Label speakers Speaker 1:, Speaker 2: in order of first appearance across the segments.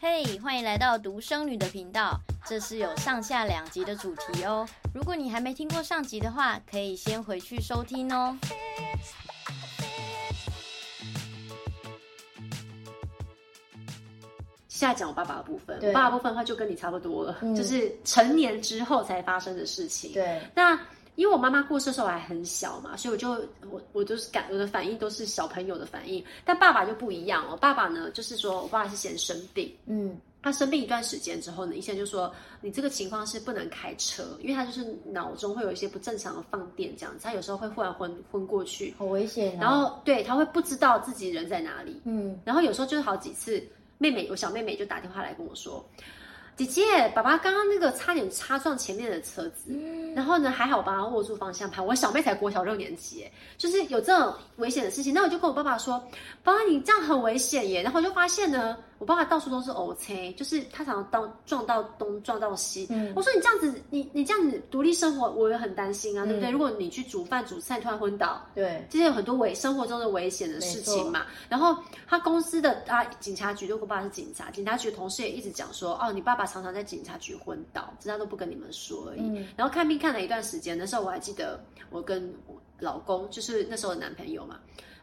Speaker 1: 嘿，hey, 欢迎来到独生女的频道。这是有上下两集的主题哦。如果你还没听过上集的话，可以先回去收听哦。
Speaker 2: 现在讲我爸爸的部分，
Speaker 1: 我
Speaker 2: 爸爸部分的话就跟你差不多了，
Speaker 1: 嗯、
Speaker 2: 就是成年之后才发生的事情。
Speaker 1: 对，
Speaker 2: 那。因为我妈妈过世的时候我还很小嘛，所以我就我我就是感我的反应都是小朋友的反应，但爸爸就不一样哦。爸爸呢，就是说我爸爸是先生病，
Speaker 1: 嗯，
Speaker 2: 他生病一段时间之后呢，医生就说你这个情况是不能开车，因为他就是脑中会有一些不正常的放电这样子，他有时候会忽然昏昏过去，
Speaker 1: 好危险啊。
Speaker 2: 然后对他会不知道自己人在哪里，
Speaker 1: 嗯，
Speaker 2: 然后有时候就是好几次，妹妹我小妹妹就打电话来跟我说。姐姐，爸爸刚刚那个差点擦撞前面的车子，嗯、然后呢，还好我帮他握住方向盘。我小妹才国小六年级，就是有这种危险的事情，那我就跟我爸爸说：“爸爸，你这样很危险耶。”然后我就发现呢。我爸爸到处都是 OK，，就是他常常到撞到东撞到西。嗯，我说你这样子，你你这样子独立生活，我也很担心啊，嗯、对不对？如果你去煮饭煮菜突然昏倒，
Speaker 1: 对，
Speaker 2: 这些有很多危生活中的危险的事情嘛。然后他公司的啊警察局，如果我爸爸是警察，警察局的同事也一直讲说，哦，你爸爸常常在警察局昏倒，只是他都不跟你们说而已。嗯、然后看病看了一段时间那时候，我还记得我跟我老公，就是那时候的男朋友嘛。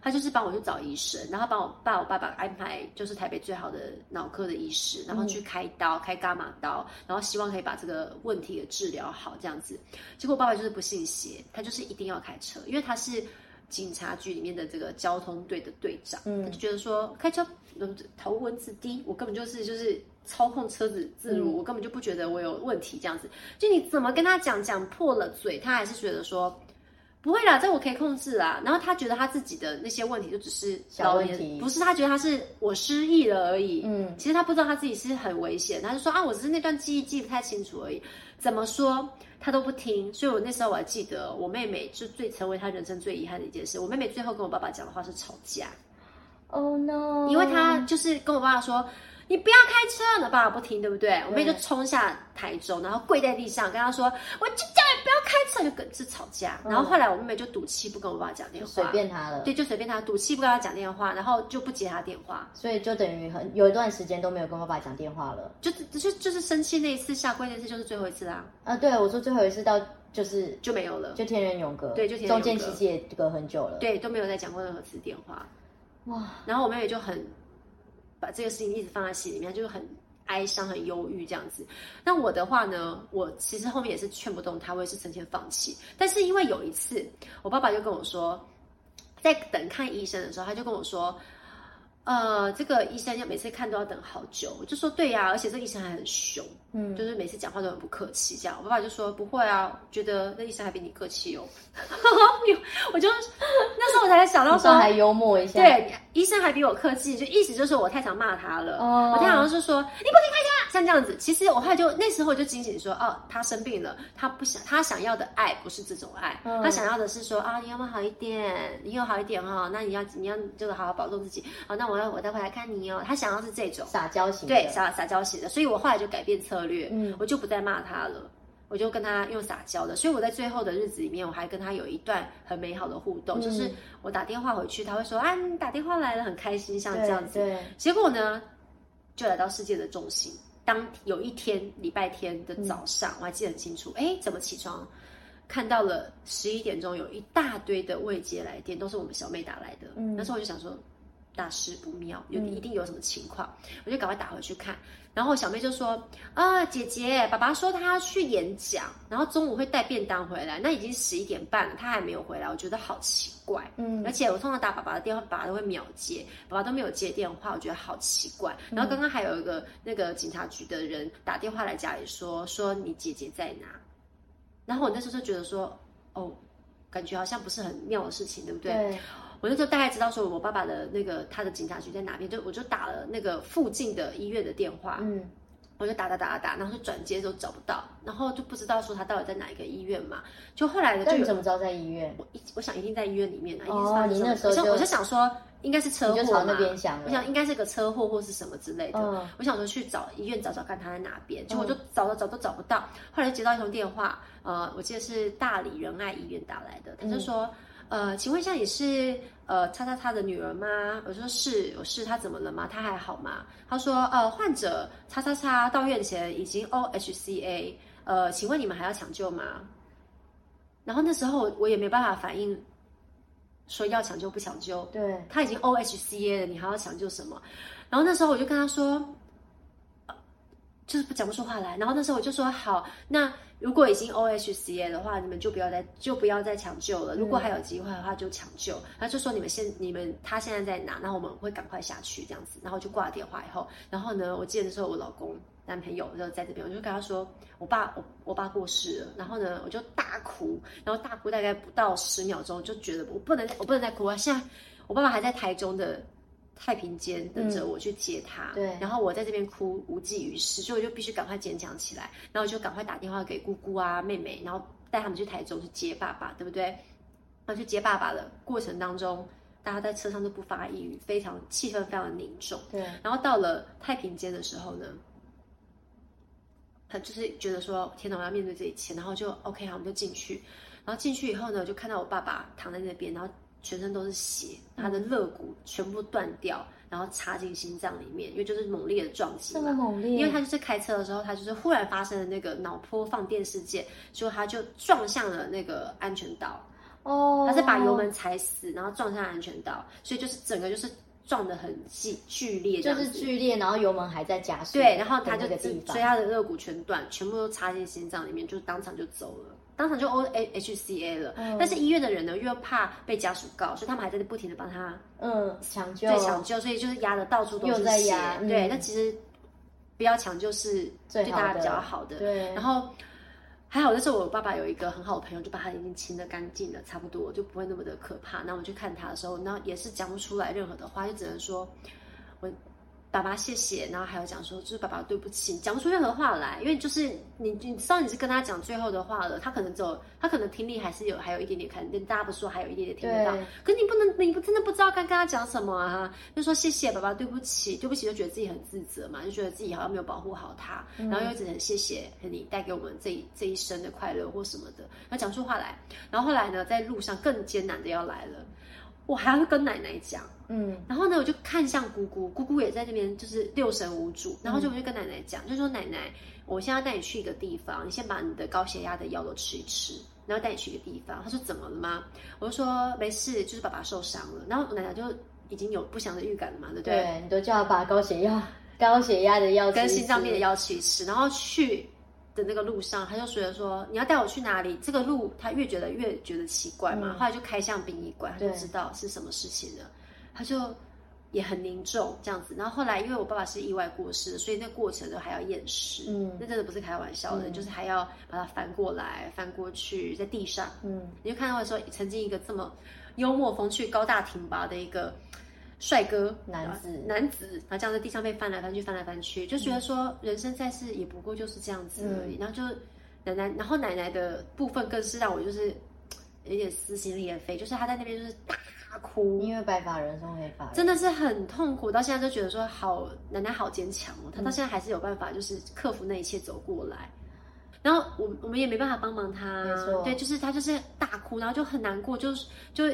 Speaker 2: 他就是帮我去找医生，然后帮我爸我爸爸安排就是台北最好的脑科的医师，然后去开刀、嗯、开伽马刀，然后希望可以把这个问题给治疗好这样子。结果我爸爸就是不信邪，他就是一定要开车，因为他是警察局里面的这个交通队的队长，嗯，他就觉得说开车头文字 D，我根本就是就是操控车子自如，嗯、我根本就不觉得我有问题这样子。就你怎么跟他讲讲破了嘴，他还是觉得说。不会啦，这我可以控制啦。然后他觉得他自己的那些问题就只是
Speaker 1: 小问题，
Speaker 2: 不是他觉得他是我失忆了而已。
Speaker 1: 嗯，
Speaker 2: 其实他不知道他自己是很危险，他就说啊，我只是那段记忆记不太清楚而已。怎么说他都不听，所以我那时候我还记得，我妹妹是最成为他人生最遗憾的一件事。我妹妹最后跟我爸爸讲的话是吵架。
Speaker 1: Oh no！因
Speaker 2: 为他就是跟我爸爸说。你不要开车，那爸爸不听，对不对？我妹就冲下台中，然后跪在地上跟他说：“我就叫你不要开车，就跟是吵架。嗯”然后后来我妹妹就赌气不跟我爸讲电话，
Speaker 1: 随便他了。
Speaker 2: 对，就随便他，赌气不跟他讲电话，然后就不接他电话，
Speaker 1: 所以就等于很有一段时间都没有跟我爸讲电话了。
Speaker 2: 就就就是生气那一次下跪那次就是最后一次啦。
Speaker 1: 啊，对，我说最后一次到就是
Speaker 2: 就没有了，
Speaker 1: 就天人永隔。
Speaker 2: 对，就天人永隔。
Speaker 1: 中间其实也隔很久了。
Speaker 2: 对，都没有再讲过任何次电话。
Speaker 1: 哇，
Speaker 2: 然后我妹妹就很。把这个事情一直放在心里面，就是很哀伤、很忧郁这样子。那我的话呢，我其实后面也是劝不动他，我也是成天放弃。但是因为有一次，我爸爸就跟我说，在等看医生的时候，他就跟我说。呃，这个医生要每次看都要等好久，我就说对呀、啊，而且这个医生还很凶，嗯，就是每次讲话都很不客气，这样。我爸爸就说不会啊，觉得那医生还比你客气哦。我就那时候我才想到说
Speaker 1: 还幽默一下，
Speaker 2: 对，医生还比我客气，就意思就是我太常骂他了。哦，我太常是说你不可以开家。像这样子，其实我后来就那时候就惊醒说，哦，他生病了，他不想，他想要的爱不是这种爱，嗯、他想要的是说，啊，你要不要好一点？你有好一点哈、哦，那你要你要就是好好保重自己。好，那我要我待会来看你哦。他想要是这种
Speaker 1: 撒娇型，
Speaker 2: 对，撒撒娇型的。所以我后来就改变策略，嗯，我就不再骂他了，我就跟他用撒娇的。所以我在最后的日子里面，我还跟他有一段很美好的互动，嗯、就是我打电话回去，他会说，啊，你打电话来了，很开心，像这样子。结果呢，就来到世界的中心。当有一天礼拜天的早上，嗯、我还记得很清楚。哎，怎么起床看到了十一点钟有一大堆的未接来电，都是我们小妹打来的。嗯，那时候我就想说。大事不妙，有一定有什么情况，嗯、我就赶快打回去看。然后小妹就说：“啊，姐姐，爸爸说他要去演讲，然后中午会带便当回来。那已经十一点半了，他还没有回来，我觉得好奇怪。嗯，而且我通常打爸爸的电话，爸爸都会秒接，爸爸都没有接电话，我觉得好奇怪。然后刚刚还有一个那个警察局的人打电话来家里说，说你姐姐在哪？然后我那时候就觉得说，哦，感觉好像不是很妙的事情，对不对？对。我那时候大概知道说，我爸爸的那个他的警察局在哪边，就我就打了那个附近的医院的电话，嗯，我就打打打打打，然后就转接都找不到，然后就不知道说他到底在哪一个医院嘛。就后来的，就
Speaker 1: 你怎么知道在医院？
Speaker 2: 我一我想一定在医院里面啊，
Speaker 1: 哦，你那时候就
Speaker 2: 我就想说应该是车祸嘛，
Speaker 1: 想，
Speaker 2: 我想应该是个车祸或是什么之类的，嗯，我想说去找医院找找看他在哪边，结果就找了找都找不到，后来就接到一通电话，呃，我记得是大理仁爱医院打来的，他就说。呃，请问一下你是呃叉叉叉的女儿吗？我说是，我是。她怎么了吗？她还好吗？他说呃，患者叉叉叉到院前已经 OHCA，呃，请问你们还要抢救吗？然后那时候我也没办法反应，说要抢救不抢救。
Speaker 1: 对，
Speaker 2: 他已经 OHCA 了，你还要抢救什么？然后那时候我就跟他说，呃、就是不讲不出话来。然后那时候我就说好，那如果已经 OHCA 的话，你们就不要再就不要再抢救了。如果还有机会的话，就抢救。他、嗯、就说你们现你们他现在在哪？然后我们会赶快下去这样子。然后就挂了电话以后，然后呢，我记得那时候我老公。男朋友就在这边，我就跟他说，我爸我我爸过世了，然后呢，我就大哭，然后大哭大概不到十秒钟，就觉得我不能我不能再哭了。现在我爸爸还在台中的太平间等着我去接他，
Speaker 1: 嗯、对，
Speaker 2: 然后我在这边哭无济于事，所以我就必须赶快坚强起来，然后我就赶快打电话给姑姑啊妹妹，然后带他们去台中去接爸爸，对不对？然后去接爸爸的过程当中，大家在车上都不发一语，非常气氛非常的凝重，
Speaker 1: 对。
Speaker 2: 然后到了太平间的时候呢。他就是觉得说，天哪，我要面对这一切，然后就 OK，好，我们就进去。然后进去以后呢，就看到我爸爸躺在那边，然后全身都是血，他的肋骨全部断掉，然后插进心脏里面，因为就是猛烈的撞击嘛。
Speaker 1: 这么猛烈？
Speaker 2: 因为他就是开车的时候，他就是忽然发生了那个脑波放电事件，所以他就撞向了那个安全岛。哦。他是把油门踩死，然后撞向安全岛，所以就是整个就是。撞得很剧剧烈，
Speaker 1: 就是剧烈，然后油门还在加速。
Speaker 2: 对，然后他就所以他的肋骨全断，全部都插进心脏里面，就当场就走了，当场就 O H C A 了。嗯。但是医院的人呢，又怕被家属告，所以他们还在不停的帮他
Speaker 1: 嗯抢救，
Speaker 2: 对抢救，所以就是压的到处都是血。对，那、嗯、其实不要抢救是对大家比较好的。
Speaker 1: 对，
Speaker 2: 然后。还好，那时候我爸爸有一个很好的朋友，就把他已经清的干净了，差不多就不会那么的可怕。那我去看他的时候，那也是讲不出来任何的话，就只能说我。爸爸谢谢，然后还有讲说，就是爸爸对不起，讲不出任何话来，因为就是你，你知道你是跟他讲最后的话了，他可能走，他可能听力还是有，还有一点点看，跟大家不说还有一点点听得到，可你不能，你不真的不知道该跟他讲什么啊？就说谢谢爸爸，对不起，对不起，就觉得自己很自责嘛，就觉得自己好像没有保护好他，嗯、然后又一直很谢谢你带给我们这一这一生的快乐或什么的，然后讲出话来，然后后来呢，在路上更艰难的要来了。我还要跟奶奶讲，嗯，然后呢，我就看向姑姑，姑姑也在那边，就是六神无主，然后就我就跟奶奶讲，嗯、就说奶奶，我现在带你去一个地方，你先把你的高血压的药都吃一吃，然后带你去一个地方。她说怎么了吗？我就说没事，就是爸爸受伤了。然后我奶奶就已经有不祥的预感了嘛，对不对？
Speaker 1: 对，你都叫他把高血压、高血压的药
Speaker 2: 跟心脏病的药吃一吃，然后去。的那个路上，他就觉得说，你要带我去哪里？这个路他越觉得越觉得奇怪嘛。嗯、后来就开向殡仪馆，他就知道是什么事情了。他就也很凝重这样子。然后后来，因为我爸爸是意外过世，所以那过程都还要验尸。嗯，那真的不是开玩笑的，嗯、就是还要把它翻过来、翻过去，在地上。嗯，你就看到说，曾经一个这么幽默风趣、高大挺拔的一个。帅哥
Speaker 1: 男子，
Speaker 2: 男子，然后这样在地上被翻来翻去，翻来翻去，就觉得说人生在世也不过就是这样子而已。嗯、然后就奶奶，然后奶奶的部分更是让我就是有点撕心裂肺，就是她在那边就是大哭，
Speaker 1: 因为白发人送黑发，
Speaker 2: 真的是很痛苦。到现在就觉得说好，奶奶好坚强哦，她到现在还是有办法，就是克服那一切走过来。然后我我们也没办法帮忙他，
Speaker 1: 没错，
Speaker 2: 对，就是他就是大哭，然后就很难过，就是就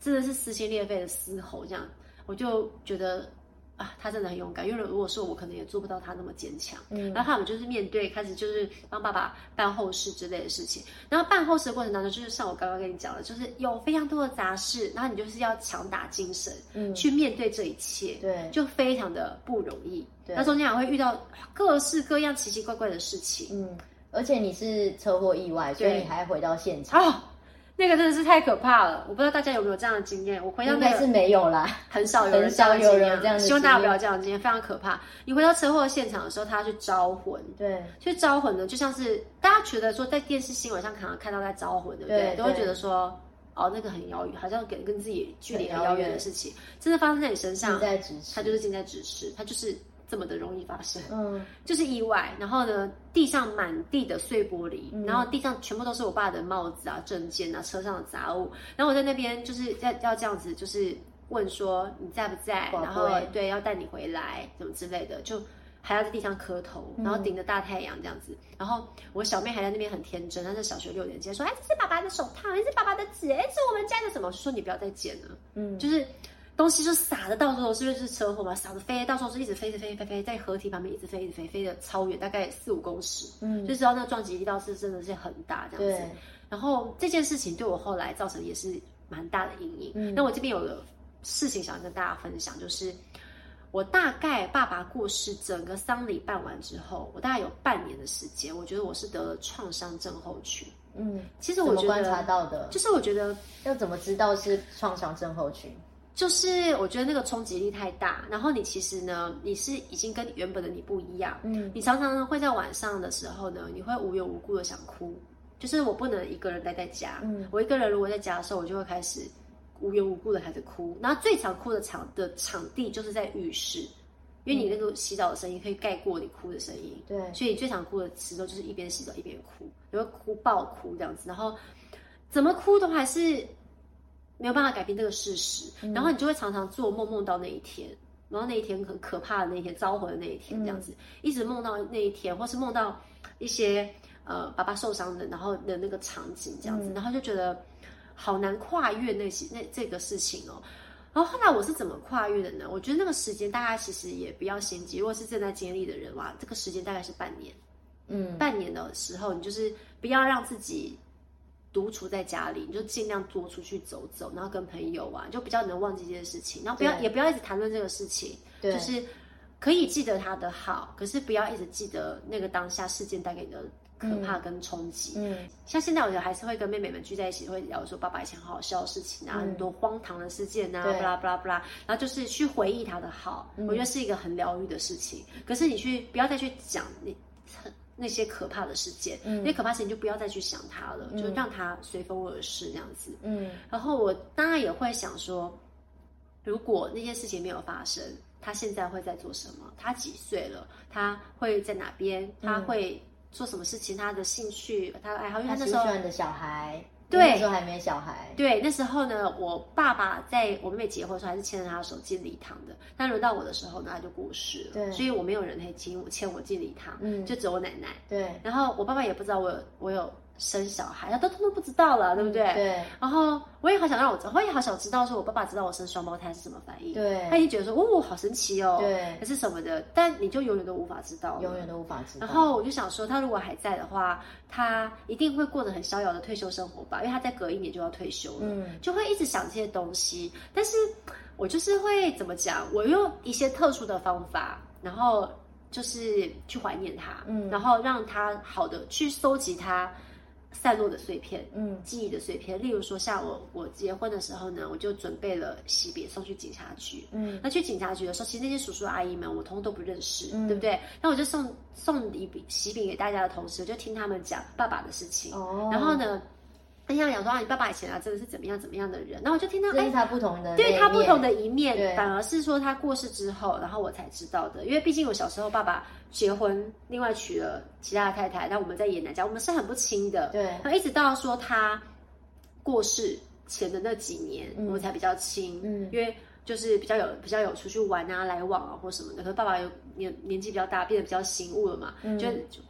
Speaker 2: 真的是撕心裂肺的嘶吼这样。我就觉得啊，他真的很勇敢，因为如果是我，可能也做不到他那么坚强。嗯，然后他们就是面对开始就是帮爸爸办后事之类的事情，然后办后事的过程当中，就是像我刚刚跟你讲的，就是有非常多的杂事，然后你就是要强打精神，嗯，去面对这一切，对，就非常的不容易。对，那中间还会遇到各式各样奇奇怪怪的事情，
Speaker 1: 嗯，而且你是车祸意外，所以你还回到现场。哦
Speaker 2: 那个真的是太可怕了，我不知道大家有没有这样的经验。我回到那个
Speaker 1: 应该是没有啦，
Speaker 2: 很少有人这样有人这样，希望大家不要这样的经验，非常可怕。你回到车祸现场的时候，他要去招魂，
Speaker 1: 对，
Speaker 2: 去招魂呢，就像是大家觉得说在电视新闻上可能看到在招魂，对不对？对，都会觉得说，哦，那个很遥远，好像跟跟自己距离很遥远的事情，真的发生在你身上，
Speaker 1: 在咫尺，
Speaker 2: 他就是近在咫尺，他就是。这么的容易发生，嗯，就是意外。然后呢，地上满地的碎玻璃，嗯、然后地上全部都是我爸的帽子啊、证件啊、车上的杂物。然后我在那边就是要要这样子，就是问说你在不在？然后对，要带你回来，什么之类的，就还要在地上磕头，然后顶着大太阳这样子。嗯、然后我小妹还在那边很天真，她在小学六年级，说：“哎，这是爸爸的手套，这是爸爸的纸，哎，这是我们家的什么？”我说：“你不要再捡了。”嗯，就是。东西就撒的到处都是，因为是车祸嘛，撒的飞，到时候是一直飞着飞飞飞，在河堤旁边一直飞一直飞，飞的超远，大概四五公尺，嗯，就知道那个撞击力道是真的是很大这样子。对。然后这件事情对我后来造成也是蛮大的阴影。嗯。那我这边有个事情想跟大家分享，就是我大概爸爸过世，整个丧礼办完之后，我大概有半年的时间，我觉得我是得了创伤症候群。嗯。其实我觉得，观察到的，就是我觉得
Speaker 1: 要怎么知道是创伤症候群？
Speaker 2: 就是我觉得那个冲击力太大，然后你其实呢，你是已经跟原本的你不一样，嗯，你常常呢会在晚上的时候呢，你会无缘无故的想哭，就是我不能一个人待在家，嗯，我一个人如果在家的时候，我就会开始无缘无故的开始哭，然后最常哭的场的场地就是在浴室，因为你那个洗澡的声音可以盖过你哭的声音，对，所以你最常哭的时候就是一边洗澡一边哭，你会哭爆哭这样子，然后怎么哭都还是。没有办法改变这个事实，然后你就会常常做梦，梦到那一天，然后那一天很可怕的那一天，招魂的那一天，这样子，一直梦到那一天，或是梦到一些呃爸爸受伤的，然后的那个场景这样子，然后就觉得好难跨越那些那这个事情哦。然后后来我是怎么跨越的呢？我觉得那个时间大家其实也不要心急，如果是正在经历的人哇，这个时间大概是半年，嗯，半年的时候，你就是不要让自己。独处在家里，你就尽量多出去走走，然后跟朋友玩，就比较能忘记这些事情。然后不要，也不要一直谈论这个事情，就是可以记得他的好，可是不要一直记得那个当下事件带给你的可怕跟冲击。嗯，像现在我觉得还是会跟妹妹们聚在一起，会聊说爸爸以前好好笑的事情啊，嗯、很多荒唐的事件啊，巴拉巴拉巴拉，然后就是去回忆他的好，嗯、我觉得是一个很疗愈的事情。可是你去不要再去讲你。那些可怕的事件，嗯、那些可怕事情就不要再去想它了，嗯、就让它随风而逝这样子。嗯，然后我当然也会想说，如果那些事情没有发生，他现在会在做什么？他几岁了？他会在哪边？他会做什么事情？他的兴趣，他的爱好，因为他那时候喜欢
Speaker 1: 的小孩。
Speaker 2: 对，
Speaker 1: 那时候还没小孩。
Speaker 2: 对，那时候呢，我爸爸在我妹妹结婚的时候还是牵着她的手进礼堂的，但轮到我的时候呢，他就过世了。对，所以我没有人可以亲我牵我进礼堂，嗯，就只有我奶奶。对，然后我爸爸也不知道我有我有。生小孩，他都通通不知道了，对不对？对。然后我也好想让我我也好想知道，说我爸爸知道我生双胞胎是什么反应。对。他已经觉得说，哦，好神奇哦。对。还是什么的，但你就永远都无法知道。
Speaker 1: 永远都无法知道。
Speaker 2: 然后我就想说，他如果还在的话，他一定会过得很逍遥的退休生活吧？因为他再隔一年就要退休了，嗯，就会一直想这些东西。但是我就是会怎么讲？我用一些特殊的方法，然后就是去怀念他，嗯，然后让他好的去收集他。散落的碎片，嗯，记忆的碎片。例如说，像我我结婚的时候呢，我就准备了喜饼送去警察局，嗯，那去警察局的时候，其实那些叔叔阿姨们我通通都不认识，嗯、对不对？那我就送送礼饼喜饼给大家的同时，我就听他们讲爸爸的事情，哦，然后呢。他想讲说啊，你爸爸以前啊，真的是怎么样怎么样的人，然后我就听到，
Speaker 1: 哎，他不同的，
Speaker 2: 对他不同的一面，对。反而是说他过世之后，然后我才知道的，因为毕竟我小时候爸爸结婚，另外娶了其他的太太，那我们在爷奶家，我们是很不亲的，对，然后一直到说他过世前的那几年，嗯、我们才比较亲，嗯，因为就是比较有比较有出去玩啊、来往啊或什么的，可是爸爸有年年纪比较大，变得比较醒悟了嘛，嗯、就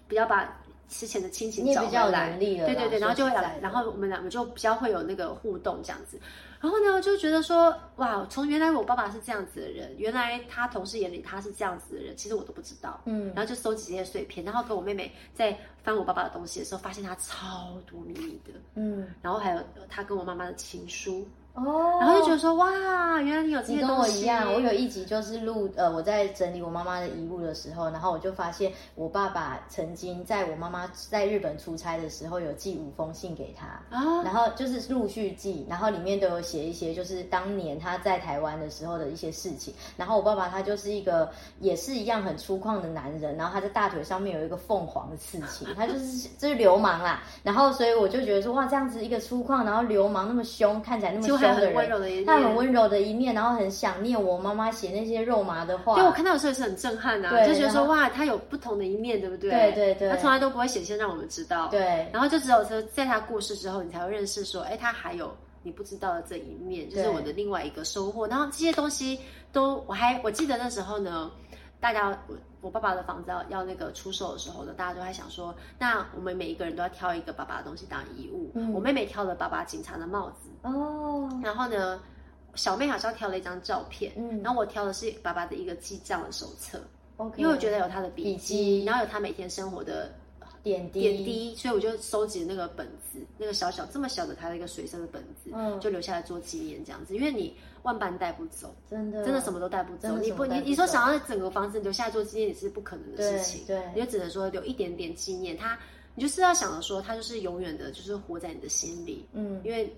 Speaker 2: 比较把。之前的亲情找回来，对对对，然后就会来，然后我们两个就比较会有那个互动这样子。然后呢，就觉得说，哇，从原来我爸爸是这样子的人，原来他同事眼里他是这样子的人，其实我都不知道。嗯，然后就搜集这些碎片，然后跟我妹妹在翻我爸爸的东西的时候，发现他超多秘密的。嗯，然后还有他跟我妈妈的情书。哦，然后就觉得说哇，原来你有这些东西。你跟我一样，
Speaker 1: 我有一集就是录呃，我在整理我妈妈的遗物的时候，然后我就发现我爸爸曾经在我妈妈在日本出差的时候有寄五封信给她啊，然后就是陆续寄，然后里面都有写一些就是当年他在台湾的时候的一些事情。然后我爸爸他就是一个也是一样很粗犷的男人，然后他在大腿上面有一个凤凰的刺青，他就是 就是流氓啦。然后所以我就觉得说哇，这样子一个粗犷，然后流氓那么凶，看起来那么凶。
Speaker 2: 他很温柔的一面，
Speaker 1: 他很温柔的一面，然后很想念我妈妈写那些肉麻的话。
Speaker 2: 对，我看到的时候也是很震撼呐、啊，就觉得说哇，他有不同的一面，对不对？
Speaker 1: 对对对，
Speaker 2: 他从来都不会显现让我们知道。对，然后就只有说在他过世之后，你才会认识说，哎，他还有你不知道的这一面，就是我的另外一个收获。然后这些东西都，我还我记得那时候呢，大家我我爸爸的房子要要那个出售的时候呢，大家都在想说，那我们每一个人都要挑一个爸爸的东西当遗物。嗯，我妹妹挑了爸爸警察的帽子。哦，然后呢，小妹好像挑了一张照片，嗯，然后我挑的是爸爸的一个记账的手册。因为我觉得有他的笔记，然后有他每天生活的。点滴，点滴，所以我就收集那个本子，那个小小这么小的它的一个随身的本子，嗯，就留下来做纪念这样子。因为你万般带不走，真的，真的什么都带不走。你不，你你说想要整个房子留下来做纪念也是不可能的事情，对，你就只能说留一点点纪念。它，你就是要想着说，它就是永远的，就是活在你的心里，嗯，因为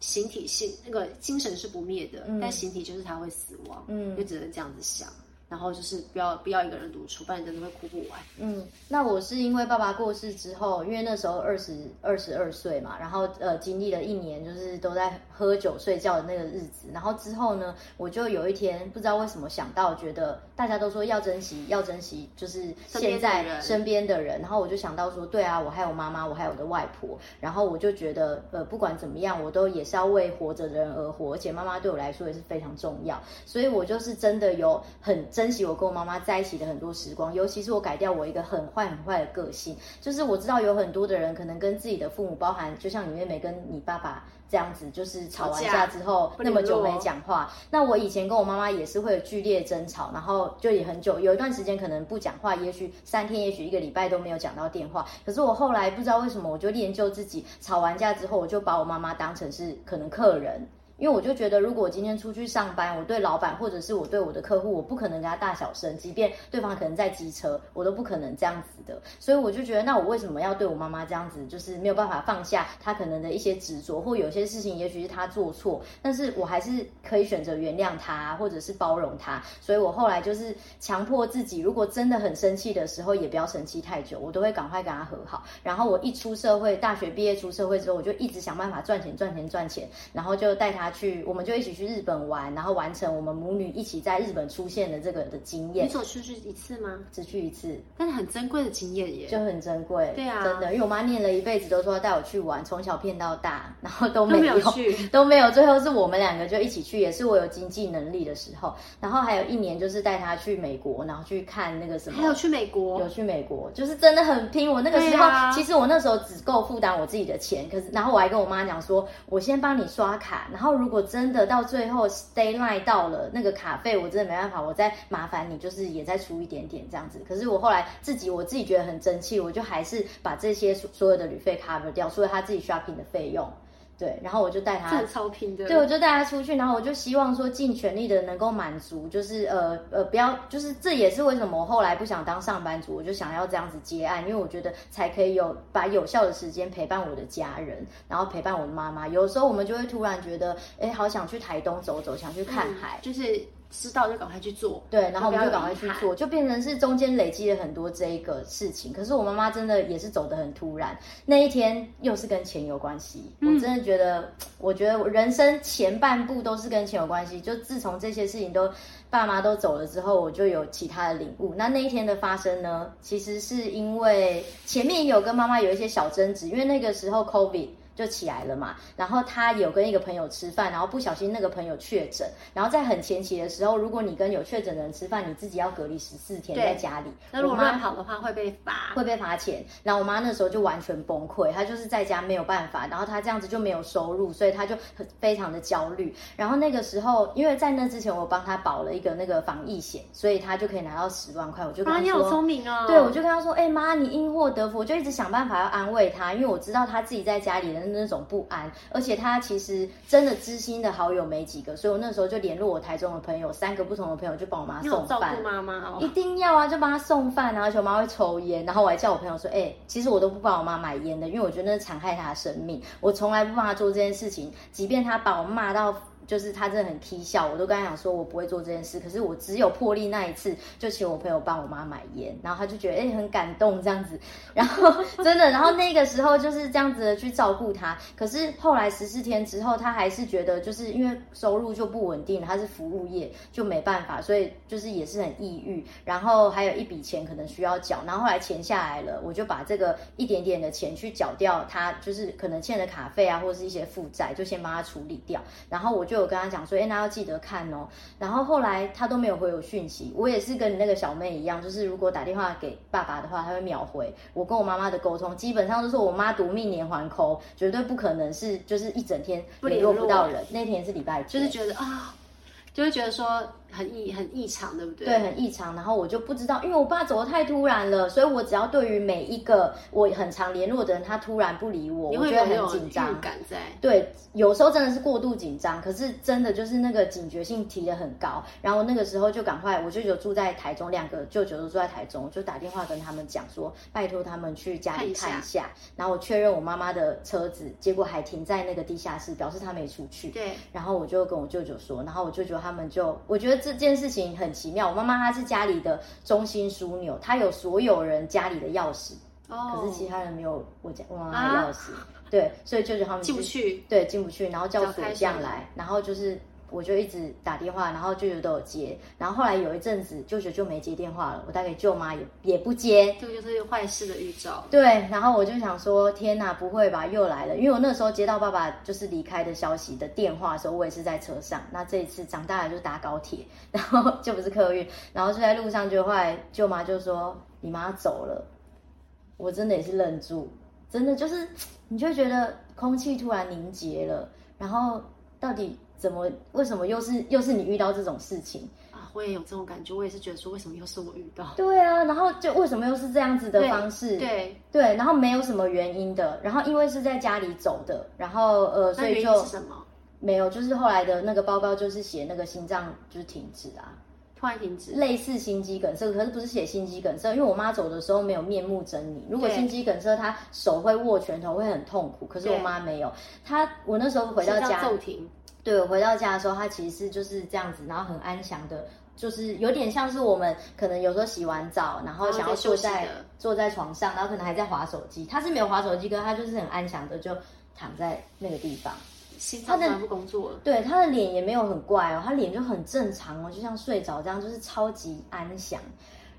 Speaker 2: 形体性那个精神是不灭的，但形体就是它会死亡，嗯，就只能这样子想。然后就是不要不要一个人独处，不然你真的会哭不完。
Speaker 1: 嗯，那我是因为爸爸过世之后，因为那时候二十二十二岁嘛，然后呃经历了一年就是都在喝酒睡觉的那个日子，然后之后呢，我就有一天不知道为什么想到，觉得大家都说要珍惜要珍惜，就是现在身边的人，然后我就想到说，对啊，我还有妈妈，我还有我的外婆，然后我就觉得呃不管怎么样，我都也是要为活着的人而活，而且妈妈对我来说也是非常重要，所以我就是真的有很珍惜我跟我妈妈在一起的很多时光，尤其是我改掉我一个很坏很坏的个性，就是我知道有很多的人可能跟自己的父母，包含就像你妹妹跟你爸爸这样子，就是吵完架之后那么久没讲话。那我以前跟我妈妈也是会有剧烈争吵，然后就也很久，有一段时间可能不讲话，也许三天，也许一个礼拜都没有讲到电话。可是我后来不知道为什么，我就练就自己，吵完架之后，我就把我妈妈当成是可能客人。因为我就觉得，如果我今天出去上班，我对老板或者是我对我的客户，我不可能跟他大小声，即便对方可能在机车，我都不可能这样子的。所以我就觉得，那我为什么要对我妈妈这样子？就是没有办法放下她可能的一些执着，或有些事情也许是她做错，但是我还是可以选择原谅她，或者是包容她。所以我后来就是强迫自己，如果真的很生气的时候，也不要生气太久，我都会赶快跟她和好。然后我一出社会，大学毕业出社会之后，我就一直想办法赚钱、赚钱、赚钱，然后就带她。去，我们就一起去日本玩，然后完成我们母女一起在日本出现的这个的经验。
Speaker 2: 你只出去一次吗？
Speaker 1: 只去一次，
Speaker 2: 但是很珍贵的经验耶，
Speaker 1: 就很珍贵。
Speaker 2: 对啊，
Speaker 1: 真的，因为我妈念了一辈子都说要带我去玩，从小骗到大，然后都没有，
Speaker 2: 都没有去，
Speaker 1: 都没有。最后是我们两个就一起去，也是我有经济能力的时候。然后还有一年就是带她去美国，然后去看那个什么，
Speaker 2: 还有去美国，
Speaker 1: 有去美国，就是真的很拼。我那个时候，啊、其实我那时候只够负担我自己的钱，可是然后我还跟我妈讲说，我先帮你刷卡，然后如果真的到。最后 stay line 到了，那个卡费我真的没办法，我再麻烦你，就是也再出一点点这样子。可是我后来自己我自己觉得很争气，我就还是把这些所所有的旅费 cover 掉，所以他自己 shopping 的费用。对，然后我就带他，
Speaker 2: 这超拼的。
Speaker 1: 对，我就带他出去，然后我就希望说尽全力的能够满足，就是呃呃，不要，就是这也是为什么我后来不想当上班族，我就想要这样子接案，因为我觉得才可以有把有效的时间陪伴我的家人，然后陪伴我的妈妈。有时候我们就会突然觉得，哎，好想去台东走走，想去看海，
Speaker 2: 嗯、就是。知道就赶快去做，
Speaker 1: 对，然后我们就赶快去做，就变成是中间累积了很多这一个事情。可是我妈妈真的也是走得很突然，那一天又是跟钱有关系。嗯、我真的觉得，我觉得我人生前半部都是跟钱有关系。就自从这些事情都爸妈都走了之后，我就有其他的领悟。那那一天的发生呢，其实是因为前面有跟妈妈有一些小争执，因为那个时候 COVID。就起来了嘛，然后他有跟一个朋友吃饭，然后不小心那个朋友确诊，然后在很前期的时候，如果你跟有确诊的人吃饭，你自己要隔离十四天在家里。
Speaker 2: 那如果乱跑的话会被罚，
Speaker 1: 会被罚钱。然后我妈那时候就完全崩溃，她就是在家没有办法，然后她这样子就没有收入，所以她就很非常的焦虑。然后那个时候，因为在那之前我帮她保了一个那个防疫险，所以她就可以拿到十万块。我就跟她说，
Speaker 2: 妈，你好聪明哦。
Speaker 1: 对，我就跟她说，哎、欸、妈，你因祸得福，我就一直想办法要安慰她，因为我知道她自己在家里的。那种不安，而且他其实真的知心的好友没几个，所以我那时候就联络我台中的朋友，三个不同的朋友就帮我妈送饭。照顾妈妈哦，一定要啊，就帮她送饭啊，而且我妈会抽烟，然后我还叫我朋友说，哎、欸，其实我都不帮我妈买烟的，因为我觉得那是残害她的生命，我从来不帮她做这件事情，即便她把我骂到。就是他真的很踢笑，我都跟他讲说，我不会做这件事。可是我只有破例那一次，就请我朋友帮我妈买烟，然后他就觉得哎、欸、很感动这样子，然后 真的，然后那个时候就是这样子的去照顾他。可是后来十四天之后，他还是觉得就是因为收入就不稳定，他是服务业就没办法，所以就是也是很抑郁。然后还有一笔钱可能需要缴，然后后来钱下来了，我就把这个一点点的钱去缴掉他就是可能欠的卡费啊，或者是一些负债，就先帮他处理掉。然后我就。就有跟他讲说，哎，那要记得看哦。然后后来他都没有回我讯息，我也是跟你那个小妹一样，就是如果打电话给爸爸的话，他会秒回。我跟我妈妈的沟通基本上都是我妈读命连环 call，绝对不可能是就是一整天联络不到人。那天是礼拜天，
Speaker 2: 就是觉得啊，就会觉得说。很异很异常，对不对？
Speaker 1: 对，很异常。然后我就不知道，因为我爸走的太突然了，所以我只要对于每一个我很常联络的人，他突然不理我，我觉得很紧张。
Speaker 2: 感在
Speaker 1: 对，有时候真的是过度紧张，可是真的就是那个警觉性提的很高。然后那个时候就赶快，我舅舅住在台中，两个舅舅都住在台中，就打电话跟他们讲说，拜托他们去家里看一下。看一下然后我确认我妈妈的车子，结果还停在那个地下室，表示他没出去。
Speaker 2: 对。
Speaker 1: 然后我就跟我舅舅说，然后我舅舅他们就，我觉得这件事情很奇妙。我妈妈她是家里的中心枢纽，她有所有人家里的钥匙，哦，可是其他人没有我家我妈妈的钥匙，啊、对，所以舅舅他们
Speaker 2: 进不去，
Speaker 1: 对，进不去，然后叫锁匠来，然后就是。我就一直打电话，然后舅舅都有接，然后后来有一阵子舅舅就没接电话了，我打给舅妈也也不接，
Speaker 2: 这个就是坏事的预兆。
Speaker 1: 对，然后我就想说，天哪，不会吧，又来了？因为我那时候接到爸爸就是离开的消息的电话的时候，我也是在车上。那这一次长大了就搭高铁，然后就不是客运，然后就在路上就后来舅妈就说你妈走了，我真的也是愣住，真的就是你就觉得空气突然凝结了，然后到底。怎么？为什么又是又是你遇到这种事情
Speaker 2: 啊？我也有这种感觉，我也是觉得说，为什么又是我遇到？
Speaker 1: 对啊，然后就为什么又是这样子的方式？
Speaker 2: 对对，
Speaker 1: 对，然后没有什么原因的，然后因为是在家里走的，然后呃，所以就
Speaker 2: 什么
Speaker 1: 没有，就是后来的那个报告就是写那个心脏就是停止啊，
Speaker 2: 突然停止，
Speaker 1: 类似心肌梗塞，可是不是写心肌梗塞，因为我妈走的时候没有面目狰狞。如果心肌梗塞，她手会握拳头会很痛苦，可是我妈没有，她我那时候回到家骤停。对，我回到家的时候，他其实是就是这样子，然后很安详的，就是有点像是我们可能有时候洗完澡，然后想要坐在坐在床上，然后可能还在滑手机。他是没有滑手机，可是他就是很安详的就躺在那个地方。
Speaker 2: 他的不工作了，
Speaker 1: 对，他的脸也没有很怪哦，他脸就很正常哦，就像睡着这样，就是超级安详。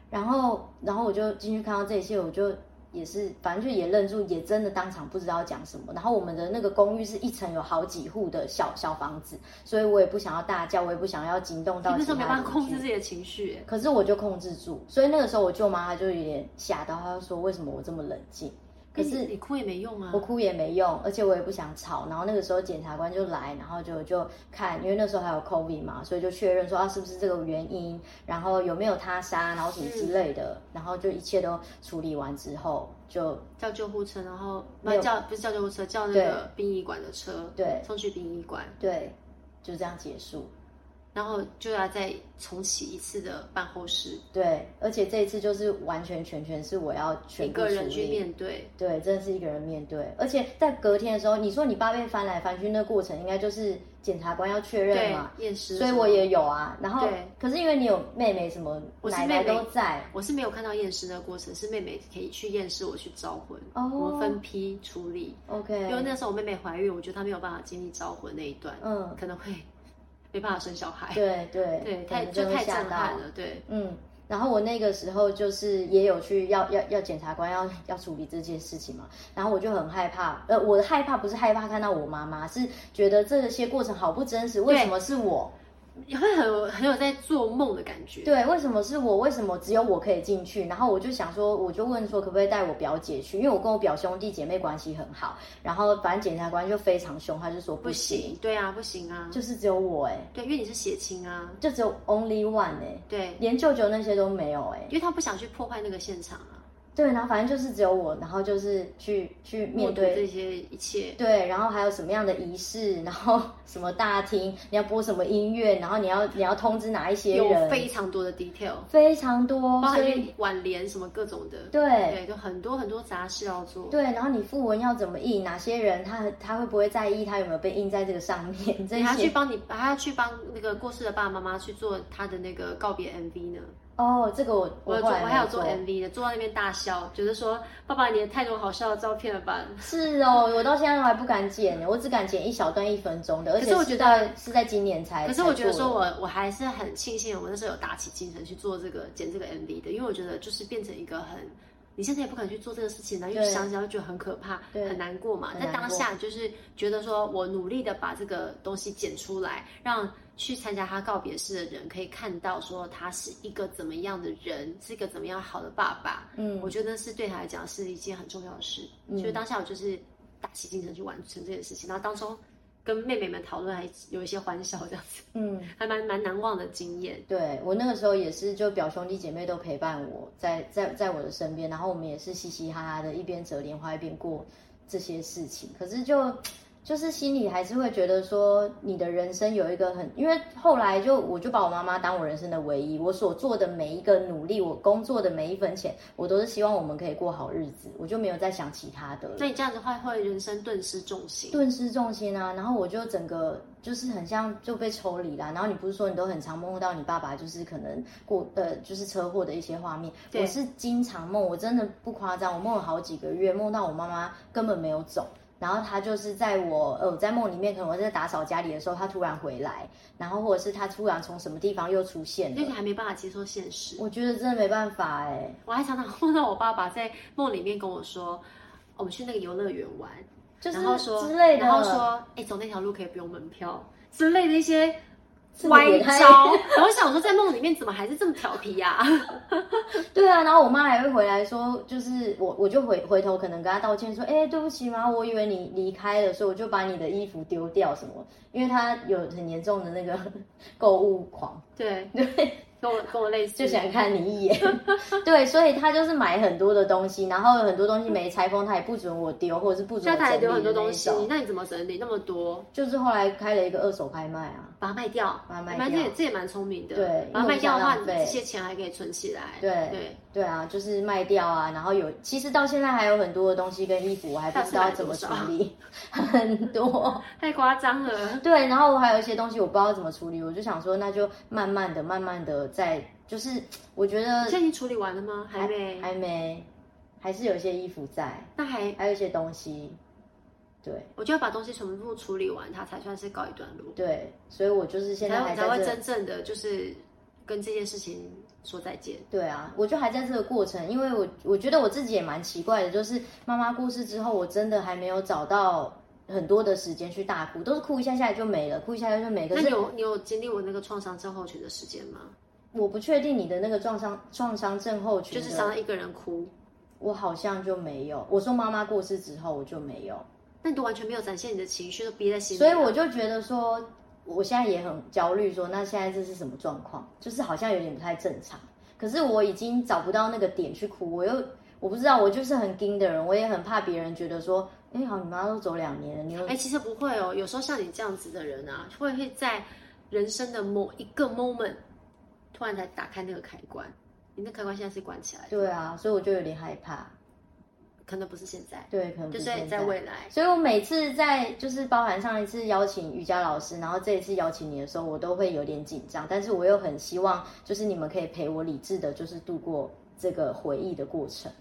Speaker 1: 然后，然后我就进去看到这些，我就。也是，反正就也愣住，也真的当场不知道讲什么。然后我们的那个公寓是一层有好几户的小小房子，所以我也不想要大叫，我也不想要惊动到其他人。
Speaker 2: 你那时候没办法控制自己的情绪，
Speaker 1: 可是我就控制住。所以那个时候我舅妈她就有点吓到，她就说：“为什么我这么冷静？”可是
Speaker 2: 你哭也没用啊，
Speaker 1: 我哭也没用，而且我也不想吵。然后那个时候检察官就来，然后就就看，因为那时候还有 COVID 嘛，所以就确认说啊是不是这个原因，然后有没有他杀，然后什么之类的，然后就一切都处理完之后，就
Speaker 2: 叫救护车，然后没有叫不是叫救护车，叫那个殡仪馆的车，
Speaker 1: 对，
Speaker 2: 送去殡仪馆，
Speaker 1: 对，就这样结束。
Speaker 2: 然后就要再重启一次的办后事，
Speaker 1: 对，而且这一次就是完全全全是我要全
Speaker 2: 一个人去面对，
Speaker 1: 对，真的是一个人面对。而且在隔天的时候，你说你爸被翻来翻去，那过程应该就是检察官要确认嘛，
Speaker 2: 验尸，
Speaker 1: 所以我也有啊。然后，对，可是因为你有妹妹什么，
Speaker 2: 我是
Speaker 1: 奶奶都在，
Speaker 2: 我是没有看到验尸的过程，是妹妹可以去验尸，我去招魂，哦，我们分批处理
Speaker 1: ，OK。
Speaker 2: 因为那时候我妹妹怀孕，我觉得她没有办法经历招魂那一段，嗯，可能会。没办法生小孩，
Speaker 1: 对对
Speaker 2: 对，太就太震撼了，对，
Speaker 1: 嗯，然后我那个时候就是也有去要要要检察官要要处理这件事情嘛，然后我就很害怕，呃，我的害怕不是害怕看到我妈妈，是觉得这些过程好不真实，为什么是我？
Speaker 2: 也会很有很有在做梦的感觉。
Speaker 1: 对，为什么是我？为什么只有我可以进去？然后我就想说，我就问说，可不可以带我表姐去？因为我跟我表兄弟姐妹关系很好。然后反正检察官就非常凶，他就说不行。
Speaker 2: 不行。对啊，不行啊，
Speaker 1: 就是只有我哎。
Speaker 2: 对，因为你是血亲啊，
Speaker 1: 就只有 only one 哎。
Speaker 2: 对，
Speaker 1: 连舅舅那些都没有哎，
Speaker 2: 因为他不想去破坏那个现场啊。
Speaker 1: 对，然后反正就是只有我，然后就是去去面对
Speaker 2: 这些一切。
Speaker 1: 对，然后还有什么样的仪式，然后 什么大厅，你要播什么音乐，然后你要你要通知哪一些人，
Speaker 2: 有非常多的 detail，
Speaker 1: 非常多，
Speaker 2: 包含挽联什么各种的。
Speaker 1: 对
Speaker 2: 对，就很多很多杂事要做。
Speaker 1: 对，然后你副文要怎么印，哪些人他他会不会在意他有没有被印在这个上面？这些
Speaker 2: 你还要去帮你，还要去帮那个过世的爸爸妈妈去做他的那个告别 MV 呢。
Speaker 1: 哦，这个我我
Speaker 2: 我还有做 MV 的，坐在那边大笑，觉得说爸爸，你也太多好笑的照片了吧？
Speaker 1: 是哦，我到现在都还不敢剪呢，我只敢剪一小段一分钟的，而且我觉得是在今年才。
Speaker 2: 可是我觉得说我我还是很庆幸，我那时候有打起精神去做这个剪这个 MV 的，因为我觉得就是变成一个很你现在也不敢去做这个事情呢，因为想想就觉得很可怕，很难过嘛。在当下就是觉得说我努力的把这个东西剪出来，让去参加他告别式的人可以看到说他是一个怎么样的人，是一个怎么样好的爸爸。嗯，我觉得是对他来讲是一件很重要的事。嗯，所以当下我就是打起精神去完成这件事情，然后当中。跟妹妹们讨论，还有一些欢笑，这样子，嗯，还蛮蛮难忘的经验。
Speaker 1: 对，我那个时候也是，就表兄弟姐妹都陪伴我在在在我的身边，然后我们也是嘻嘻哈哈的，一边折莲花一边过这些事情。可是就。就是心里还是会觉得说，你的人生有一个很，因为后来就我就把我妈妈当我人生的唯一，我所做的每一个努力，我工作的每一分钱，我都是希望我们可以过好日子，我就没有再想其他的。
Speaker 2: 那你这样子话，会人生顿失重心，
Speaker 1: 顿失重心啊！然后我就整个就是很像就被抽离了。然后你不是说你都很常梦到你爸爸就是可能过呃就是车祸的一些画面，我是经常梦，我真的不夸张，我梦了好几个月，梦到我妈妈根本没有走。然后他就是在我呃在梦里面，可能我在打扫家里的时候，他突然回来，然后或者是他突然从什么地方又出现了。
Speaker 2: 那你还没办法接受现实？
Speaker 1: 我觉得真的没办法哎。
Speaker 2: 我还常常梦到我爸爸在梦里面跟我说，我们去那个游乐园玩，
Speaker 1: 就是
Speaker 2: 然后说
Speaker 1: 之类的，
Speaker 2: 然后说哎走那条路可以不用门票之类的一些。歪招，我想说，在梦里面怎么还是这么调皮呀？
Speaker 1: 对啊，然后我妈还会回来说，就是我，我就回回头可能跟她道歉说，哎，对不起妈，我以为你离开了，所以我就把你的衣服丢掉什么，因为她有很严重的那个购物狂。
Speaker 2: 对
Speaker 1: 对。
Speaker 2: 跟我跟我类似，
Speaker 1: 就想看你一眼。对，所以他就是买很多的东西，然后有很多东西没拆封，他也不准我丢，或者是不准我整理。
Speaker 2: 丢很多东西，那你怎么整理那么多？
Speaker 1: 就是后来开了一个二手拍卖啊，
Speaker 2: 把它卖掉，
Speaker 1: 把它卖掉。
Speaker 2: 这也这也蛮聪明的，
Speaker 1: 对，
Speaker 2: 把它卖掉的话，你这些钱还可以存起来。
Speaker 1: 对对对啊，就是卖掉啊，然后有，其实到现在还有很多的东西跟衣服，我还不知道怎么处理，很多，
Speaker 2: 太夸张了。
Speaker 1: 对，然后我还有一些东西我不知道怎么处理，我就想说，那就慢慢的、慢慢的。在就是，我觉得
Speaker 2: 现在已经处理完了吗？还没，
Speaker 1: 还没，还是有一些衣服在。
Speaker 2: 那还
Speaker 1: 还有一些东西，对，
Speaker 2: 我就要把东西全部处理完，它才算是告一段落。
Speaker 1: 对，所以我就是现在还在
Speaker 2: 才会真正的就是跟这件事情说再见。
Speaker 1: 对啊，我就还在这个过程，因为我我觉得我自己也蛮奇怪的，就是妈妈过世之后，我真的还没有找到很多的时间去大哭，都是哭一下下来就没了，哭一下下就没了。
Speaker 2: 那有你有经历我那个创伤症候群的时间吗？
Speaker 1: 我不确定你的那个创伤创伤症候群
Speaker 2: 就是常常一个人哭，
Speaker 1: 我好像就没有。我说妈妈过世之后我就没有，
Speaker 2: 那你都完全没有展现你的情绪，都憋在心里。
Speaker 1: 所以我就觉得说，我现在也很焦虑，说那现在这是什么状况？就是好像有点不太正常。可是我已经找不到那个点去哭，我又我不知道，我就是很惊的人，我也很怕别人觉得说，哎，好，你妈都走两年了，你
Speaker 2: 哎，其实不会哦。有时候像你这样子的人啊，会会在人生的某一个 moment。突然才打开那个开关，你那开关现在是关起来的。
Speaker 1: 对啊，所以我就有点害怕，
Speaker 2: 可能不是现在，
Speaker 1: 对，可能不是在，
Speaker 2: 就是在未来。
Speaker 1: 所以我每次在就是包含上一次邀请瑜伽老师，然后这一次邀请你的时候，我都会有点紧张，但是我又很希望就是你们可以陪我理智的，就是度过这个回忆的过程。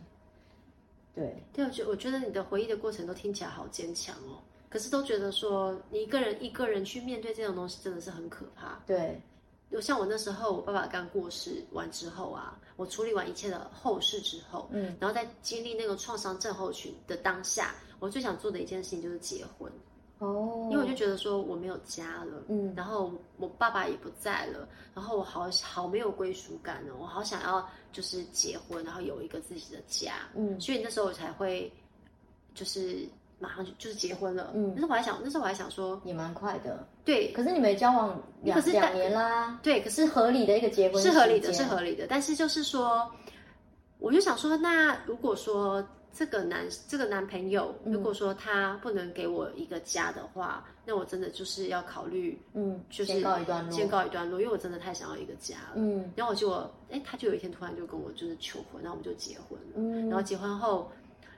Speaker 1: 对，
Speaker 2: 对，我觉我觉得你的回忆的过程都听起来好坚强哦，可是都觉得说你一个人一个人去面对这种东西真的是很可怕。
Speaker 1: 对。
Speaker 2: 就像我那时候，我爸爸刚过世完之后啊，我处理完一切的后事之后，嗯，然后在经历那个创伤症候群的当下，我最想做的一件事情就是结婚，哦，因为我就觉得说我没有家了，嗯，然后我爸爸也不在了，然后我好好没有归属感呢，我好想要就是结婚，然后有一个自己的家，嗯，所以那时候我才会就是。马上就就是结婚了，嗯，那时候我还想，那时候我还想说，
Speaker 1: 也蛮快的，
Speaker 2: 对。
Speaker 1: 可是你们交往两两年啦，
Speaker 2: 对，可
Speaker 1: 是合理的一个结婚，
Speaker 2: 是合理的，是合理的。但是就是说，我就想说，那如果说这个男这个男朋友，如果说他不能给我一个家的话，嗯、那我真的就是要考虑，嗯，就是
Speaker 1: 先告一段落，
Speaker 2: 先告一段落，因为我真的太想要一个家了，嗯。然后我就，哎，他就有一天突然就跟我就是求婚，然后我们就结婚了，嗯。然后结婚后。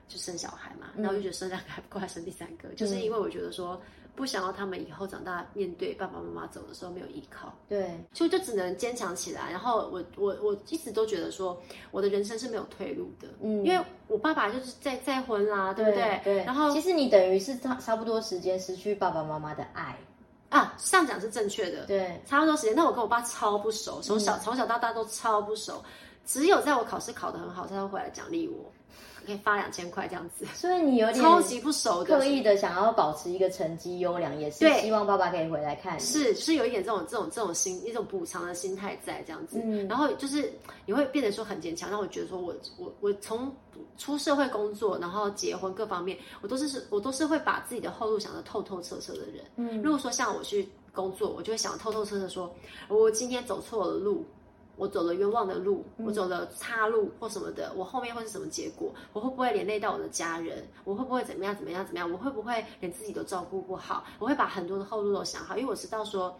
Speaker 2: 就生小孩嘛，然后就觉得生两个还不够，还生第三个，嗯，就是因为我觉得说不想要他们以后长大面对爸爸妈妈走的时候没有依靠，
Speaker 1: 对，
Speaker 2: 所以就只能坚强起来。然后我我我一直都觉得说我的人生是没有退路的，嗯，因为我爸爸就是再再婚啦，对不对？对。然后
Speaker 1: 其实你等于是差差不多时间失去爸爸妈妈的爱
Speaker 2: 啊，这样讲是正确的，
Speaker 1: 对，
Speaker 2: 差不多时间。那我跟我爸超不熟，从小从、嗯、小到大都超不熟。只有在我考试考得很好，他才会回来奖励我。可以发两千块这样子，
Speaker 1: 所以你有点
Speaker 2: 超级不熟的，
Speaker 1: 刻意的想要保持一个成绩优良，也是希望爸爸可以回来看。
Speaker 2: 是是有一点这种这种这种心一种补偿的心态在这样子，嗯，然后就是你会变得说很坚强，让我觉得说我我我从出社会工作，然后结婚各方面，我都是是我都是会把自己的后路想得透透彻彻的人。嗯，如果说像我去工作，我就会想透透彻彻说，我今天走错了路。我走了冤枉的路，我走了岔路或什么的，我后面会是什么结果？我会不会连累到我的家人？我会不会怎么样怎么样怎么样？我会不会连自己都照顾不好？我会把很多的后路都想好，因为我知道说。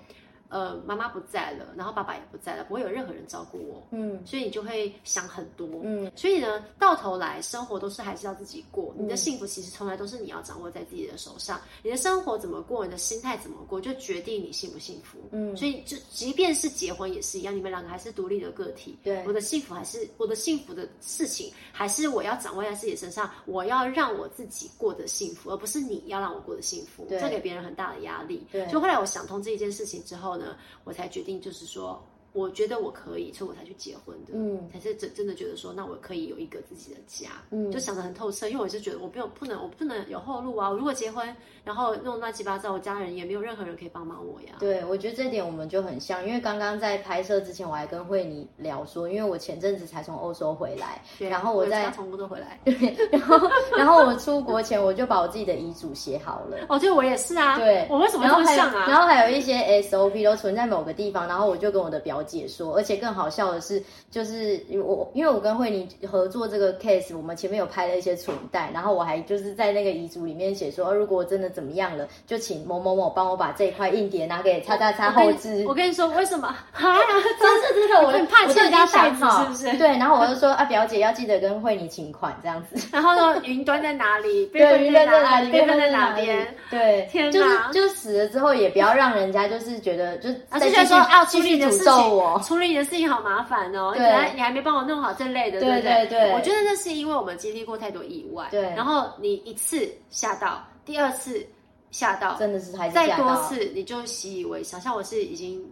Speaker 2: 呃，妈妈不在了，然后爸爸也不在了，不会有任何人照顾我，嗯，所以你就会想很多，嗯，所以呢，到头来生活都是还是要自己过，嗯，你的幸福其实从来都是你要掌握在自己的手上，你的生活怎么过，你的心态怎么过，就决定你幸不幸福，嗯，所以就即便是结婚也是一样，你们两个还是独立的个体，对，我的幸福还是我的幸福的事情，还是我要掌握在自己身上，我要让我自己过得幸福，而不是你要让我过得幸福，对，这给别人很大的压力，对，就后来我想通这一件事情之后我才决定，就是说。我觉得我可以，所以我才去结婚的。嗯，才是真真的觉得说，那我可以有一个自己的家。嗯，就想得很透彻，因为我是觉得我不用不能我不能有后路啊！我如果结婚，然后弄乱七八糟，我家人也没有任何人可以帮忙我呀。
Speaker 1: 对，我觉得这点我们就很像，因为刚刚在拍摄之前，我还跟慧妮聊说，因为我前阵子才从欧洲回来，对，然后我在
Speaker 2: 从欧洲回来，
Speaker 1: 对，然后然后我出国前我就把我自己的遗嘱写好了。
Speaker 2: 哦，就我也是啊。
Speaker 1: 对，
Speaker 2: 我为什么这么像啊？
Speaker 1: 然后还有一些 SOP 都存在某个地方，然后我就跟我的表姐说，而且。更好笑的是，就是我因为我跟慧妮合作这个 case，我们前面有拍了一些存带，然后我还就是在那个遗嘱里面写说，如果真的怎么样了，就请某某某帮我把这一块硬碟拿给叉叉叉后置。
Speaker 2: 我跟你说，为什么？啊，
Speaker 1: 真的真的，我很怕欠人家
Speaker 2: 袋子，是不是？
Speaker 1: 对，然后我就说啊，表姐要记得跟慧妮请款这样子。
Speaker 2: 然后呢，云端在哪里？
Speaker 1: 对，云端在哪里？备份在哪
Speaker 2: 边？
Speaker 1: 对，
Speaker 2: 天哪！
Speaker 1: 就是就死了之后，也不要让人家就是觉得就
Speaker 2: 而且说啊，处理你的事情，处理你的事情好麻烦。哦，你还你还没帮我弄好这类的，对不对？我觉得那是因为我们经历过太多意外，对。然后你一次吓到，第二次吓到，
Speaker 1: 真的是
Speaker 2: 再多次你就习以为常。像我是已经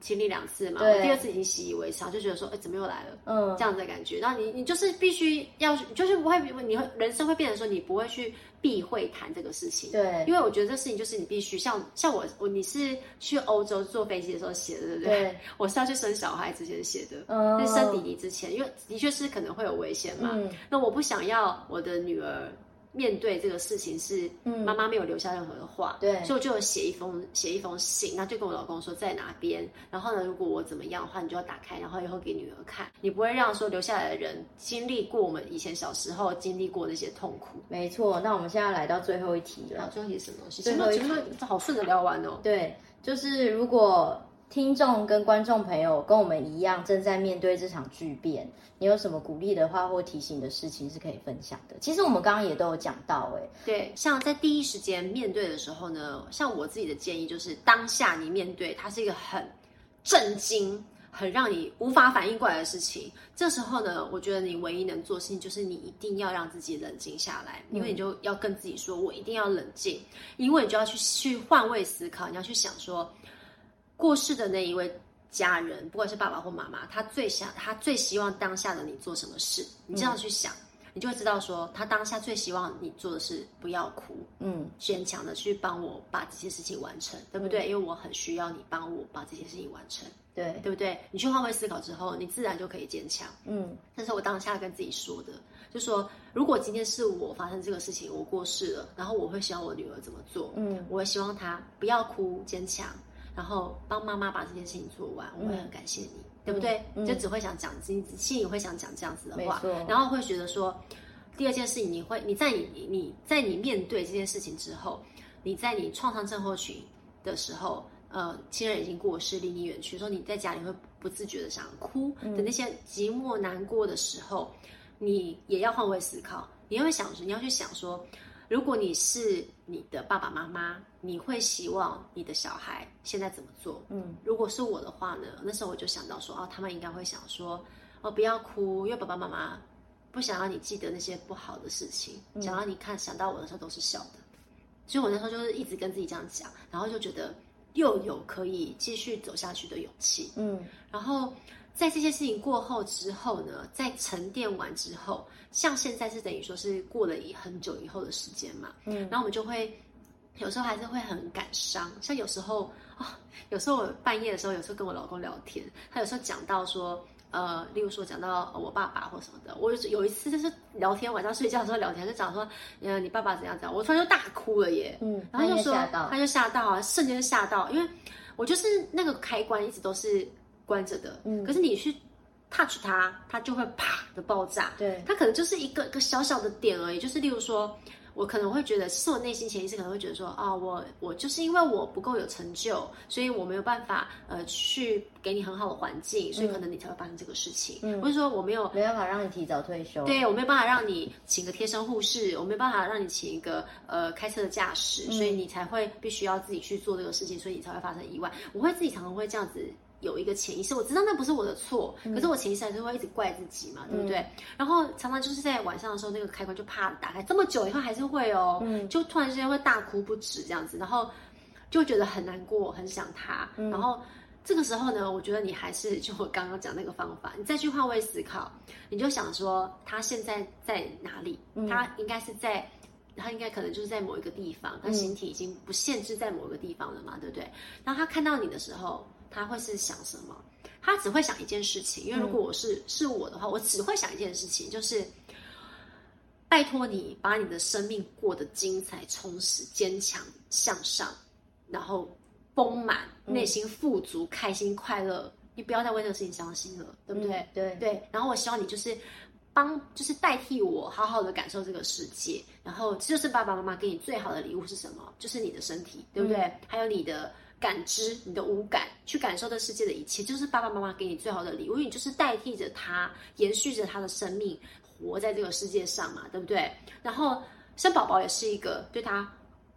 Speaker 2: 经历两次嘛，我第二次已经习以为常，就觉得说，哎，怎么又来了？嗯，这样子的感觉。然后你你就是必须要，就是不会，你会人生会变成说，你不会去。避讳谈这个事情，对，因为我觉得这事情就是你必须像像我我你是去欧洲坐飞机的时候写的，对不对？对，我是要去生小孩之前写的，嗯，在生弟弟之前，因为的确是可能会有危险嘛，嗯，那我不想要我的女儿。面对这个事情是，妈妈没有留下任何的话，对，所以我就有写一封写一封信，那就跟我老公说在哪边，然后呢，如果我怎么样的话，你就要打开，然后以后给女儿看，你不会让说留下来的人经历过我们以前小时候经历过那些痛苦。
Speaker 1: 没错，那我们现在来到最后一题了，
Speaker 2: 最后一题什么东西？最后一题好顺着聊完哦。
Speaker 1: 对，就是如果。听众跟观众朋友跟我们一样正在面对这场巨变，你有什么鼓励的话或提醒的事情是可以分享的？其实我们刚刚也都有讲到，哎，
Speaker 2: 对，像在第一时间面对的时候呢，像我自己的建议就是，当下你面对它是一个很震惊、很让你无法反应过来的事情，这时候呢，我觉得你唯一能做的事情就是你一定要让自己冷静下来，因为你就要跟自己说，我一定要冷静，因为你就要去去换位思考，你要去想说。过世的那一位家人，不管是爸爸或妈妈，他最想，他最希望当下的你做什么事？你这样去想，嗯、你就会知道说，他当下最希望你做的是不要哭，嗯，坚强的去帮我把这些事情完成，对不对？嗯、因为我很需要你帮我把这些事情完成，对，对不对？你去换位思考之后，你自然就可以坚强，嗯。但是我当下跟自己说的，就说如果今天是我发生这个事情，我过世了，然后我会希望我女儿怎么做？嗯，我会希望她不要哭，坚强。然后帮妈妈把这件事情做完，我会很感谢你，嗯、对不对？嗯、就只会想讲，心心里会想讲这样子的话，然后会觉得说，第二件事情，你会你在你你在你面对这件事情之后，你在你创伤症候群的时候，呃，亲人已经过世，离你远去，说你在家里会不自觉的想哭的那些寂寞难过的时候，你也要换位思考，你会想，你要去想说。如果你是你的爸爸妈妈，你会希望你的小孩现在怎么做？嗯，如果是我的话呢？那时候我就想到说，哦，他们应该会想说，哦，不要哭，因为爸爸妈妈不想让你记得那些不好的事情，嗯、想让你看想到我的时候都是笑的。所以我那时候就是一直跟自己这样讲，然后就觉得又有可以继续走下去的勇气。嗯，然后在这些事情过后之后呢，在沉淀完之后，像现在是等于说是过了一很久以后的时间嘛，嗯，然后我们就会有时候还是会很感伤，像有时候啊、哦，有时候我半夜的时候，有时候跟我老公聊天，他有时候讲到说，呃，例如说讲到我爸爸或什么的，我有一次就是聊天，晚上睡觉的时候聊天，就讲说，呃，你爸爸怎样怎样，我突然就大哭了耶，嗯，然后就说他就吓到啊，瞬间吓到，因为我就是那个开关一直都是。关着的，嗯，可是你去 touch 它，它就会啪的爆炸。对，它可能就是一个一个小小的点而已。就是例如说，我可能会觉得，其实我内心潜意识可能会觉得说，啊、哦，我我就是因为我不够有成就，所以我没有办法呃去给你很好的环境，所以可能你才会发生这个事情。嗯，或者说我没有
Speaker 1: 没办法让你提早退休，
Speaker 2: 对，我没有办法让你请个贴身护士，我没有办法让你请一个呃开车的驾驶，所以你才会必须要自己去做这个事情，所以你才会发生意外。我会自己常常会这样子。有一个潜意识，我知道那不是我的错，可是我潜意识还是会一直怪自己嘛，嗯、对不对？然后常常就是在晚上的时候，那个开关就啪打开，这么久以后还是会哦，嗯、就突然之间会大哭不止这样子，然后就觉得很难过，很想他。嗯、然后这个时候呢，我觉得你还是就我刚刚讲那个方法，你再去换位思考，你就想说他现在在哪里？嗯、他应该是在，他应该可能就是在某一个地方，他形体已经不限制在某一个地方了嘛，对不对？然后他看到你的时候。他会是想什么？他只会想一件事情，因为如果我是、嗯、是我的话，我只会想一件事情，就是拜托你把你的生命过得精彩、充实、坚强、向上，然后丰满、内心富足、嗯、开心、快乐。你不要再为这个事情伤心了，对不对？嗯、对对。然后我希望你就是帮，就是代替我，好好的感受这个世界。然后这就是爸爸妈妈给你最好的礼物是什么？就是你的身体，对不对？嗯、还有你的。感知你的五感，去感受这世界的一切，就是爸爸妈妈给你最好的礼物，因为你就是代替着他，延续着他的生命，活在这个世界上嘛，对不对？然后生宝宝也是一个对他。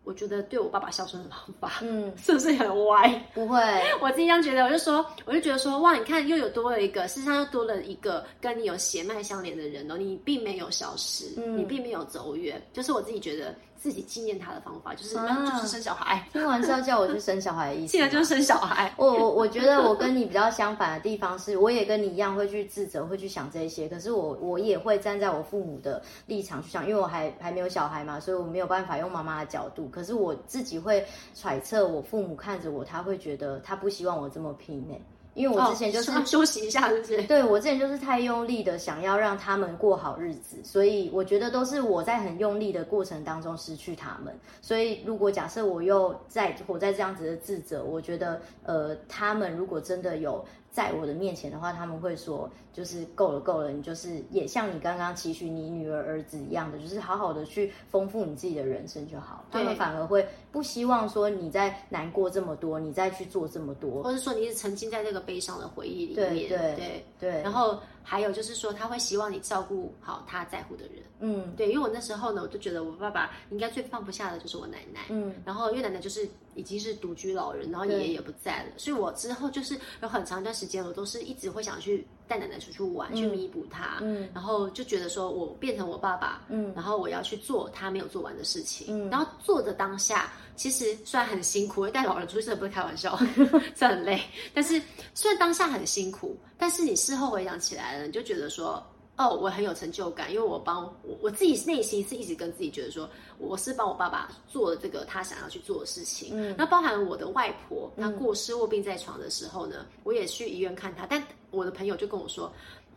Speaker 2: 我觉得对我爸爸孝顺的方法，嗯，是不是很歪？
Speaker 1: 不会，
Speaker 2: 我自己这样觉得，我就说，我就觉得说，哇，你看又有多了一个，事实上又多了一个跟你有血脉相连的人哦，你并没有消失，嗯，你并没有走远，就是我自己觉得自己纪念他的方法，就是、啊、就是生小孩。
Speaker 1: 听完是要叫我去生小孩的意思，
Speaker 2: 现在就是生小孩。
Speaker 1: 我我我觉得我跟你比较相反的地方是，我也跟你一样会去自责，会去想这些，可是我我也会站在我父母的立场去想，因为我还还没有小孩嘛，所以我没有办法用妈妈的角度。可是我自己会揣测，我父母看着我，他会觉得他不希望我这么拼呢？因为我之前就是、
Speaker 2: 哦、休息一下，是不是？
Speaker 1: 对，我之前就是太用力的想要让他们过好日子，所以我觉得都是我在很用力的过程当中失去他们。所以如果假设我又在活在这样子的自责，我觉得呃，他们如果真的有。在我的面前的话，他们会说，就是够了够了，你就是也像你刚刚期许你女儿儿子一样的，就是好好的去丰富你自己的人生就好。对他们反而会不希望说你在难过这么多，你再去做这么多，
Speaker 2: 或者说你是沉浸在那个悲伤的回忆里面。
Speaker 1: 对对对对。然
Speaker 2: 后还有就是说，他会希望你照顾好他在乎的人。嗯，对，因为我那时候呢，我就觉得我爸爸应该最放不下的就是我奶奶。嗯，然后因为奶奶就是。已经是独居老人，然后爷爷也不在了，所以我之后就是有很长一段时间，我都是一直会想去带奶奶出去玩，嗯、去弥补她，嗯，然后就觉得说我变成我爸爸，嗯，然后我要去做他没有做完的事情，嗯，然后做的当下，其实虽然很辛苦，带老人出去不是开玩笑，这很累，但是虽然当下很辛苦，但是你事后回想起来了，你就觉得说。哦，我很有成就感，因为我帮我我自己内心是一直跟自己觉得说，我是帮我爸爸做了这个他想要去做的事情。嗯，那包含我的外婆，她过世卧病在床的时候呢，嗯、我也去医院看她。但我的朋友就跟我说，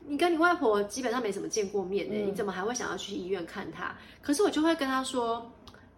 Speaker 2: 你跟你外婆基本上没怎么见过面呢，嗯、你怎么还会想要去医院看她？可是我就会跟他说，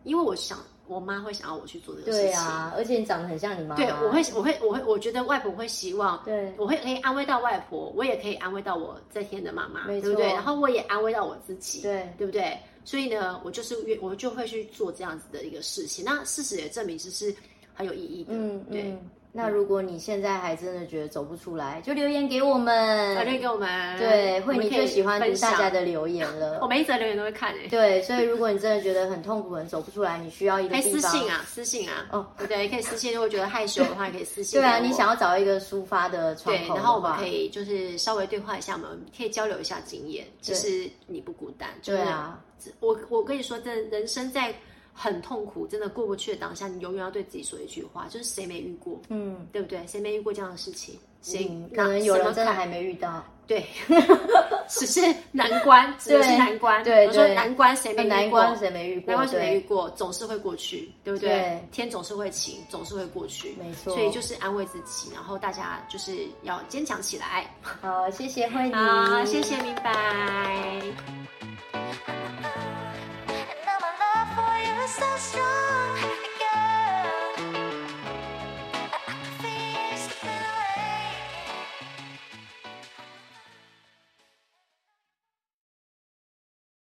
Speaker 2: 因为我想。我妈会想要我去做这个事情，
Speaker 1: 对啊，而且你长得很像你妈妈。
Speaker 2: 对，我会，我会，我会，我觉得外婆会希望，对，我会可以安慰到外婆，我也可以安慰到我在天的妈妈，对不对？然后我也安慰到我自己，对，对不对？所以呢，我就是，我就会去做这样子的一个事情。那事实也证明，这是很有意义的，嗯，对。嗯
Speaker 1: 那如果你现在还真的觉得走不出来，就留言给我们，
Speaker 2: 留言给我们。
Speaker 1: 对，慧你最喜欢读大家的留言了。
Speaker 2: 我每一则留言都会看诶。
Speaker 1: 对，所以如果你真的觉得很痛苦、很走不出来，你需要一个地方。
Speaker 2: 可以私信啊，私信啊。哦，对对，可以私信。如果觉得害羞的话，可以私信。
Speaker 1: 对啊，你想要找一个抒发的窗口。
Speaker 2: 对，然后我们可以就是稍微对话一下，我们可以交流一下经验。其实你不孤单。对啊，我我跟你说，这人生在。很痛苦，真的过不去的当下，你永远要对自己说一句话，就是谁没遇过？嗯，对不对？谁没遇过这样的事情？谁、
Speaker 1: 嗯、可能有人真的还没遇到？
Speaker 2: 对，只是难关，只是难关。对，我说难关谁没遇过？
Speaker 1: 难关谁没遇过？
Speaker 2: 难关谁没遇过？总是会过去，对不对？对，天总是会晴，总是会过去，
Speaker 1: 没错。
Speaker 2: 所以就是安慰自己，然后大家就是要坚强起来。
Speaker 1: 好，谢谢慧妮，
Speaker 2: 好，谢谢，明白。so strong.